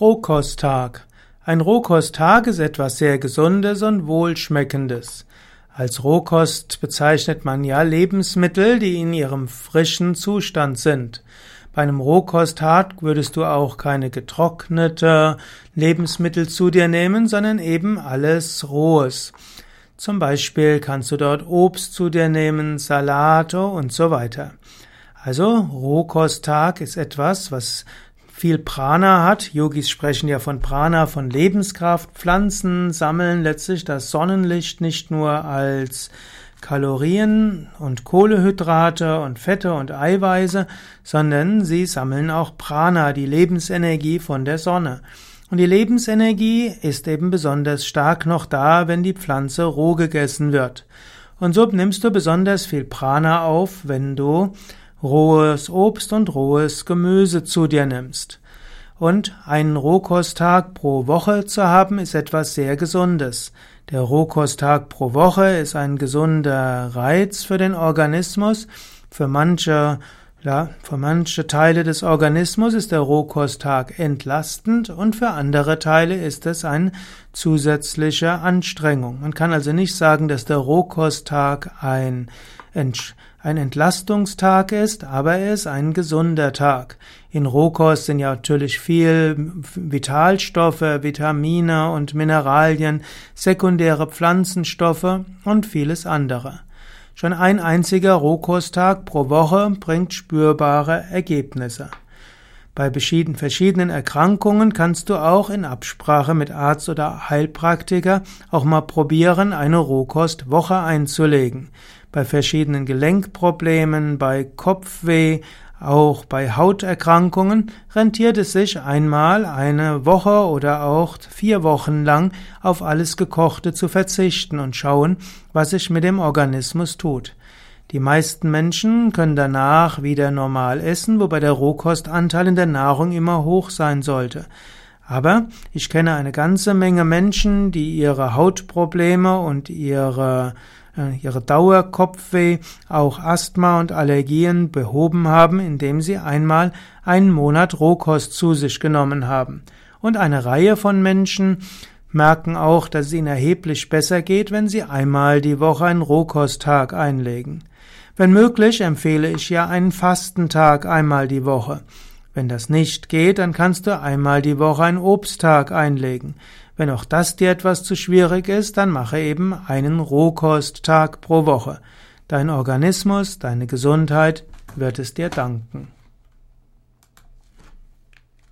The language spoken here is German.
Rohkosttag. Ein Rohkosttag ist etwas sehr Gesundes und Wohlschmeckendes. Als Rohkost bezeichnet man ja Lebensmittel, die in ihrem frischen Zustand sind. Bei einem Rohkosttag würdest du auch keine getrocknete Lebensmittel zu dir nehmen, sondern eben alles Rohes. Zum Beispiel kannst du dort Obst zu dir nehmen, Salate und so weiter. Also Rohkosttag ist etwas, was viel Prana hat. Yogis sprechen ja von Prana, von Lebenskraft. Pflanzen sammeln letztlich das Sonnenlicht nicht nur als Kalorien und Kohlehydrate und Fette und Eiweiße, sondern sie sammeln auch Prana, die Lebensenergie von der Sonne. Und die Lebensenergie ist eben besonders stark noch da, wenn die Pflanze roh gegessen wird. Und so nimmst du besonders viel Prana auf, wenn du rohes Obst und rohes Gemüse zu dir nimmst. Und einen Rohkosttag pro Woche zu haben, ist etwas sehr Gesundes. Der Rohkosttag pro Woche ist ein gesunder Reiz für den Organismus. Für manche, ja, für manche Teile des Organismus ist der Rohkosttag entlastend und für andere Teile ist es eine zusätzliche Anstrengung. Man kann also nicht sagen, dass der Rohkosttag ein ein Entlastungstag ist, aber er ist ein gesunder Tag. In Rohkost sind ja natürlich viel Vitalstoffe, Vitamine und Mineralien, sekundäre Pflanzenstoffe und vieles andere. Schon ein einziger Rohkosttag pro Woche bringt spürbare Ergebnisse. Bei verschiedenen Erkrankungen kannst du auch in Absprache mit Arzt oder Heilpraktiker auch mal probieren, eine Rohkostwoche einzulegen bei verschiedenen Gelenkproblemen, bei Kopfweh, auch bei Hauterkrankungen rentiert es sich einmal eine Woche oder auch vier Wochen lang auf alles Gekochte zu verzichten und schauen, was sich mit dem Organismus tut. Die meisten Menschen können danach wieder normal essen, wobei der Rohkostanteil in der Nahrung immer hoch sein sollte. Aber ich kenne eine ganze Menge Menschen, die ihre Hautprobleme und ihre äh, ihre Dauerkopfweh, auch Asthma und Allergien behoben haben, indem sie einmal einen Monat Rohkost zu sich genommen haben. Und eine Reihe von Menschen merken auch, dass es ihnen erheblich besser geht, wenn sie einmal die Woche einen Rohkosttag einlegen. Wenn möglich empfehle ich ja einen Fastentag einmal die Woche. Wenn das nicht geht, dann kannst du einmal die Woche einen Obsttag einlegen. Wenn auch das dir etwas zu schwierig ist, dann mache eben einen Rohkosttag pro Woche. Dein Organismus, deine Gesundheit wird es dir danken.